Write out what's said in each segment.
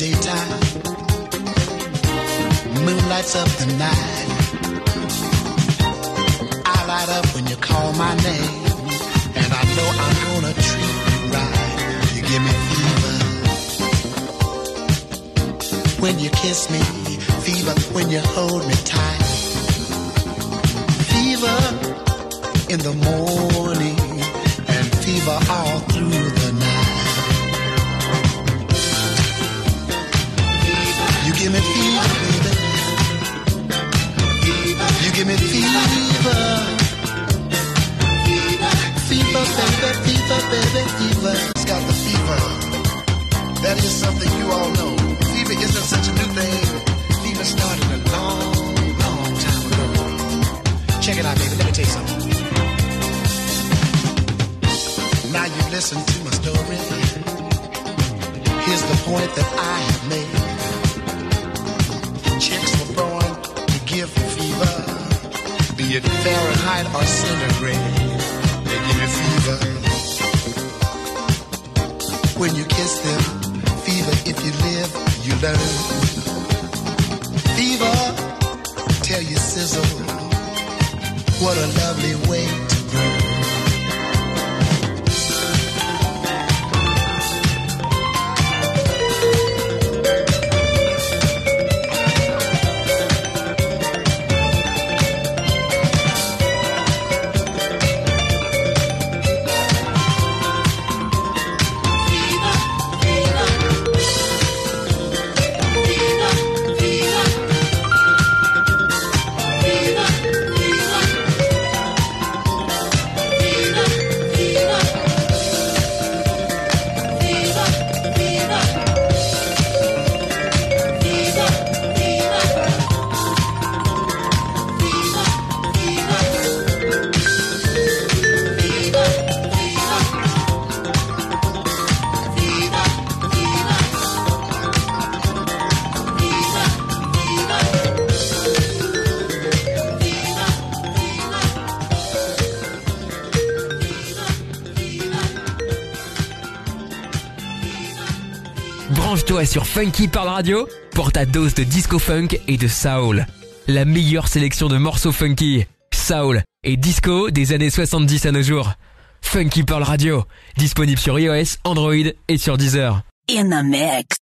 daytime, moon lights up the night. I light up when you call my name, and I know I'm gonna treat you right. You give me fever when you kiss me, baby. Let me tell you something. Now you've listened to my story. Here's the point that I have made. Chicks were born to give you fever, be it Fahrenheit or centigrade. They give you fever. When you kiss them, fever. If you live, you learn. Fever, tell you sizzle. What a lovely way Sur Funky Pearl Radio pour ta dose de disco funk et de soul. La meilleure sélection de morceaux funky, soul et disco des années 70 à nos jours. Funky Pearl Radio, disponible sur iOS, Android et sur Deezer. In the mix.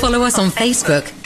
Follow us on Facebook.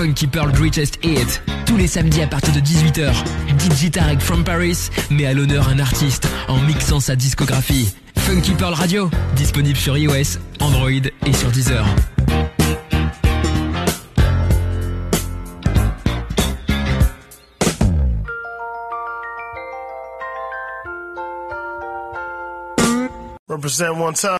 Funky Pearl Greatest hit. Tous les samedis à partir de 18h, DJ from Paris met à l'honneur un artiste en mixant sa discographie. Funky Pearl Radio, disponible sur iOS, Android et sur Deezer. Represent one time.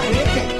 Areca.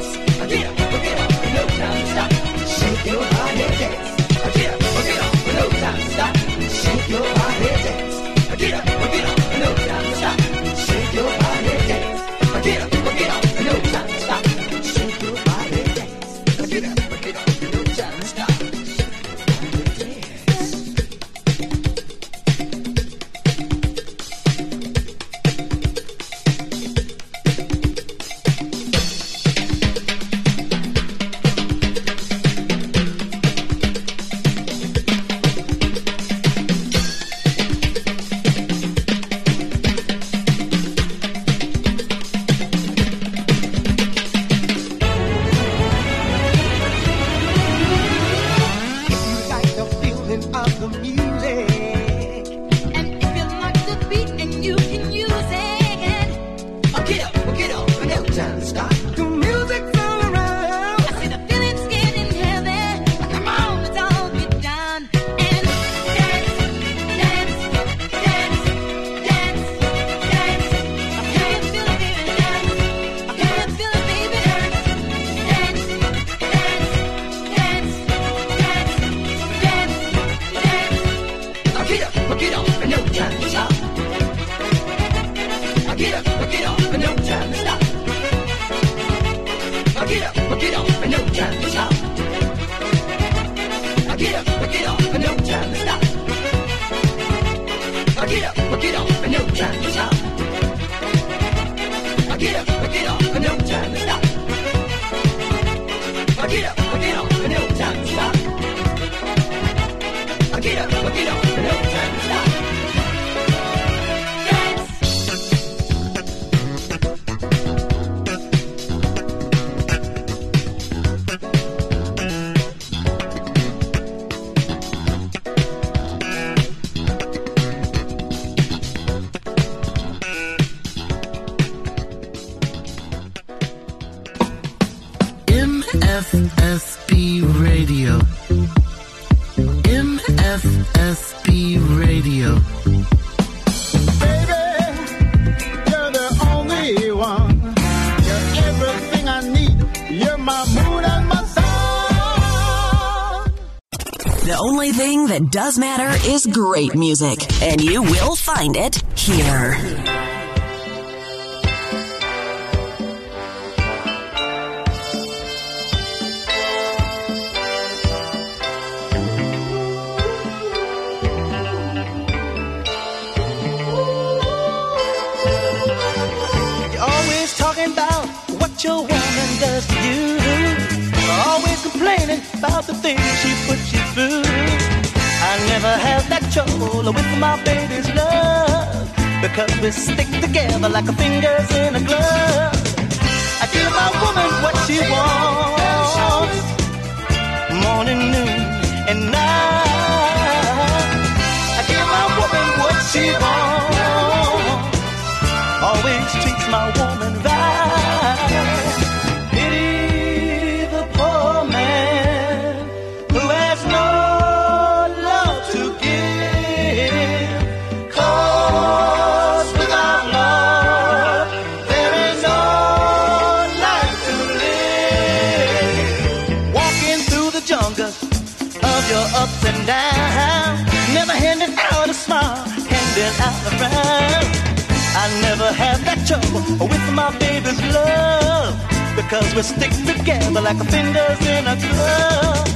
does matter is great music, and you will find it here. You're always talking about what your woman does to you. Always complaining about the things she puts you through never have that trouble with my baby's love because we stick together like fingers in a glove. I give my woman what she wants, morning, noon, and night. I give my woman what she wants, always treats my woman. friend. I never have that trouble with my baby's love because we stick together like fingers in a glove.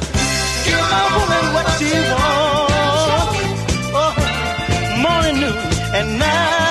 Give my woman what she wants, oh, morning, noon, and night.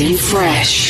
And fresh.